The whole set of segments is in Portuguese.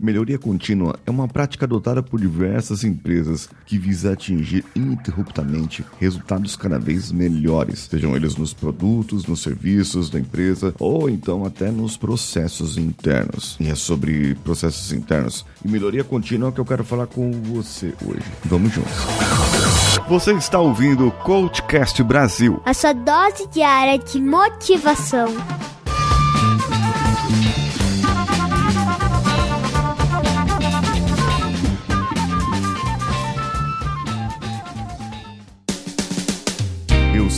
Melhoria contínua é uma prática adotada por diversas empresas que visa atingir ininterruptamente resultados cada vez melhores, sejam eles nos produtos, nos serviços da empresa ou então até nos processos internos. E é sobre processos internos e melhoria contínua que eu quero falar com você hoje. Vamos juntos. Você está ouvindo o Coachcast Brasil. A sua dose diária de motivação.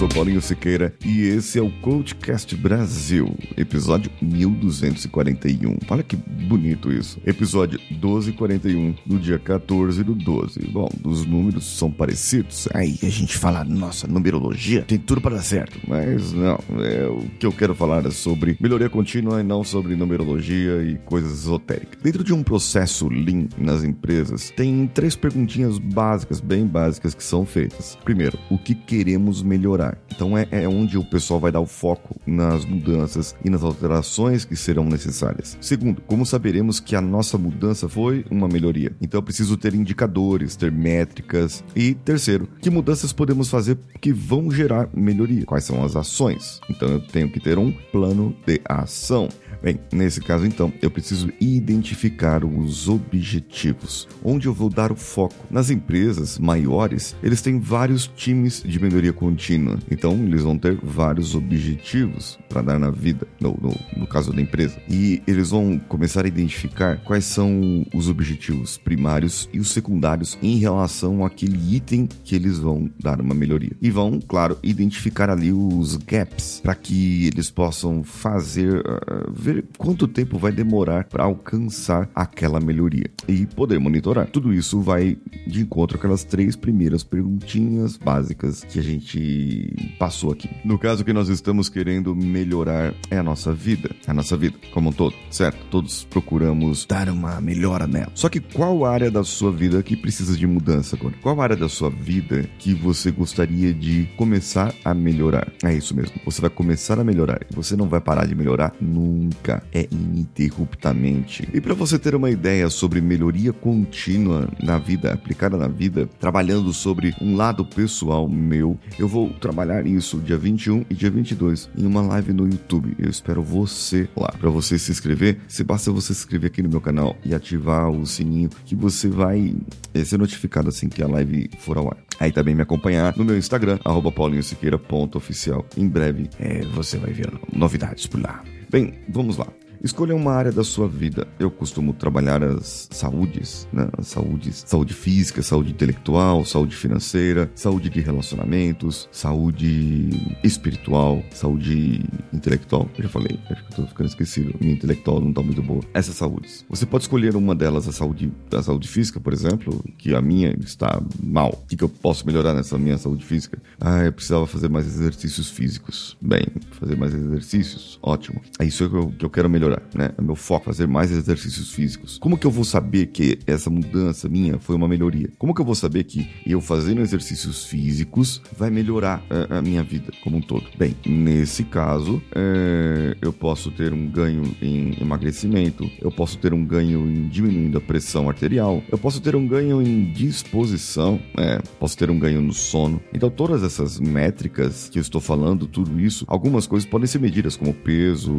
Sou Paulinho Siqueira e esse é o Coachcast Brasil, episódio 1241. Olha que bonito isso. Episódio 1241, do dia 14 do 12. Bom, os números são parecidos. Aí a gente fala, nossa, numerologia tem tudo para dar certo. Mas não, é, o que eu quero falar é sobre melhoria contínua e não sobre numerologia e coisas esotéricas. Dentro de um processo Lean nas empresas, tem três perguntinhas básicas, bem básicas, que são feitas. Primeiro, o que queremos melhorar? Então é, é onde o pessoal vai dar o foco nas mudanças e nas alterações que serão necessárias. Segundo, como saberemos que a nossa mudança foi uma melhoria? Então eu preciso ter indicadores, ter métricas. E terceiro, que mudanças podemos fazer que vão gerar melhoria? Quais são as ações? Então eu tenho que ter um plano de ação. Bem, nesse caso então, eu preciso identificar os objetivos, onde eu vou dar o foco. Nas empresas maiores, eles têm vários times de melhoria contínua, então eles vão ter vários objetivos para dar na vida, no, no, no, caso da empresa. E eles vão começar a identificar quais são os objetivos primários e os secundários em relação àquele item que eles vão dar uma melhoria. E vão, claro, identificar ali os gaps para que eles possam fazer. Uh, ver quanto tempo vai demorar para alcançar aquela melhoria e poder monitorar. Tudo isso vai de encontro aquelas três primeiras perguntinhas básicas que a gente passou aqui. No caso que nós estamos querendo melhorar é a nossa vida, a nossa vida como um todo, certo? Todos procuramos dar uma melhora nela. Só que qual área da sua vida que precisa de mudança agora? Qual área da sua vida que você gostaria de começar a melhorar? É isso mesmo. Você vai começar a melhorar. Você não vai parar de melhorar nunca é ininterruptamente. E para você ter uma ideia sobre melhoria contínua na vida, aplicada na vida, trabalhando sobre um lado pessoal meu, eu vou trabalhar isso dia 21 e dia 22 em uma live no YouTube. Eu espero você lá. Para você se inscrever, se basta você se inscrever aqui no meu canal e ativar o sininho que você vai eh, ser notificado assim que a live for ao ar. Aí também me acompanhar no meu Instagram, paulinhosiqueira.oficial. Em breve é, você vai ver novidades por lá. Bem, vamos lá. Escolha uma área da sua vida. Eu costumo trabalhar as saúdes, né? As saúdes, saúde física, saúde intelectual, saúde financeira, saúde de relacionamentos, saúde espiritual, saúde intelectual. Eu já falei, acho que eu tô ficando esquecido. Minha intelectual não tá muito boa. Essas saúdes. Você pode escolher uma delas, a saúde, a saúde física, por exemplo, que a minha está mal. O que, que eu posso melhorar nessa minha saúde física? Ah, eu precisava fazer mais exercícios físicos. Bem, fazer mais exercícios, ótimo. É isso que eu, que eu quero melhorar melhorar, né? É meu foco fazer mais exercícios físicos. Como que eu vou saber que essa mudança minha foi uma melhoria? Como que eu vou saber que eu fazendo exercícios físicos vai melhorar a, a minha vida como um todo? Bem, nesse caso, é, eu posso ter um ganho em emagrecimento, eu posso ter um ganho em diminuindo a pressão arterial, eu posso ter um ganho em disposição, é, posso ter um ganho no sono. Então, todas essas métricas que eu estou falando, tudo isso, algumas coisas podem ser medidas como peso,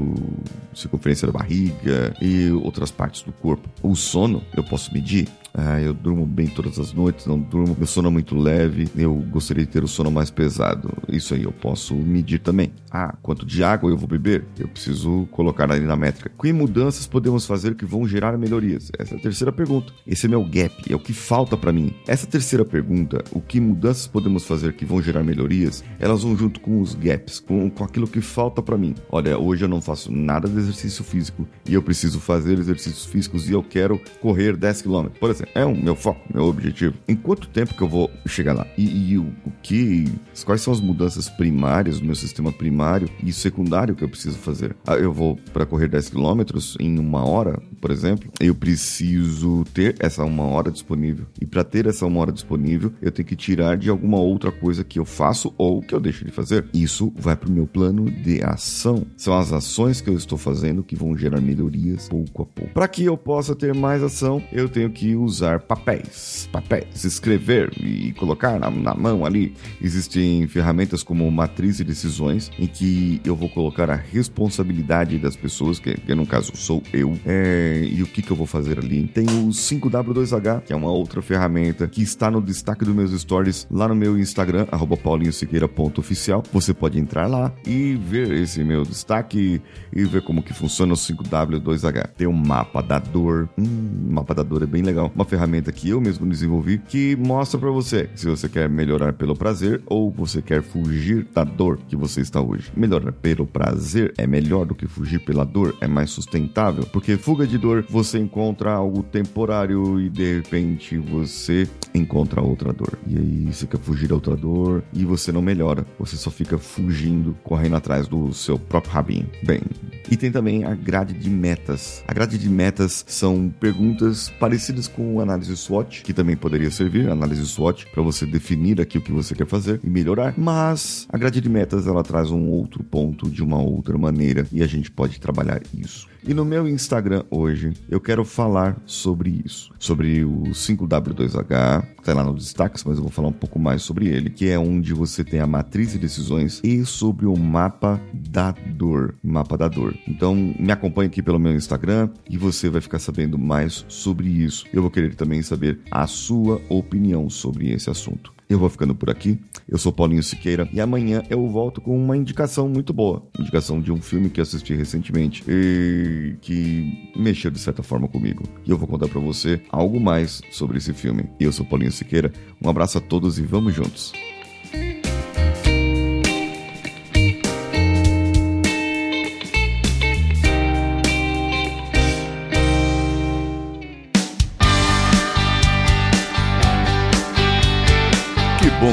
circunferência da barriga e outras partes do corpo. O sono eu posso medir ah, eu durmo bem todas as noites, não durmo. Meu sono é muito leve. Eu gostaria de ter o sono mais pesado. Isso aí eu posso medir também. Ah, quanto de água eu vou beber? Eu preciso colocar ali na métrica. Que mudanças podemos fazer que vão gerar melhorias? Essa é a terceira pergunta. Esse é meu gap, é o que falta para mim. Essa terceira pergunta, o que mudanças podemos fazer que vão gerar melhorias? Elas vão junto com os gaps, com, com aquilo que falta para mim. Olha, hoje eu não faço nada de exercício físico e eu preciso fazer exercícios físicos e eu quero correr 10 km. Por exemplo, é o meu foco, meu objetivo. Em quanto tempo que eu vou chegar lá? E, e o, o, que. Quais são as mudanças primárias do meu sistema primário? e secundário que eu preciso fazer. Ah, eu vou para correr 10 quilômetros em uma hora, por exemplo, eu preciso ter essa uma hora disponível. E para ter essa uma hora disponível, eu tenho que tirar de alguma outra coisa que eu faço ou que eu deixo de fazer. Isso vai para o meu plano de ação. São as ações que eu estou fazendo que vão gerar melhorias pouco a pouco. Para que eu possa ter mais ação, eu tenho que usar papéis. Papéis. Escrever e colocar na, na mão ali. Existem ferramentas como matriz de decisões, em que eu vou colocar a responsabilidade das pessoas, que, que no caso sou eu, é, e o que, que eu vou fazer ali. Tem o 5W2H, que é uma outra ferramenta que está no destaque dos meus stories lá no meu Instagram, paulinhosiqueira.oficial. Você pode entrar lá e ver esse meu destaque e ver como que funciona o 5W2H. Tem o mapa da dor. Hum, mapa da dor é bem legal. Uma ferramenta que eu mesmo desenvolvi que mostra para você se você quer melhorar pelo prazer ou você quer fugir da dor que você está hoje. Melhorar pelo prazer é melhor do que fugir pela dor, é mais sustentável, porque fuga de dor você encontra algo temporário e de repente você encontra outra dor. E aí você quer fugir da outra dor e você não melhora, você só fica fugindo, correndo atrás do seu próprio rabinho. Bem, e tem também a grade de metas. A grade de metas são perguntas parecidas com análise SWOT, que também poderia servir, análise SWOT, para você definir aqui o que você quer fazer e melhorar. Mas a grade de metas ela traz um outro ponto de uma outra maneira e a gente pode trabalhar isso. E no meu Instagram hoje eu quero falar sobre isso, sobre o 5W2H, que tá lá nos destaques, mas eu vou falar um pouco mais sobre ele, que é onde você tem a matriz de decisões e sobre o mapa da dor, mapa da dor. Então me acompanhe aqui pelo meu Instagram e você vai ficar sabendo mais sobre isso. Eu vou querer também saber a sua opinião sobre esse assunto. Eu vou ficando por aqui. Eu sou Paulinho Siqueira e amanhã eu volto com uma indicação muito boa. Indicação de um filme que assisti recentemente e que mexeu de certa forma comigo. E eu vou contar para você algo mais sobre esse filme. Eu sou Paulinho Siqueira. Um abraço a todos e vamos juntos.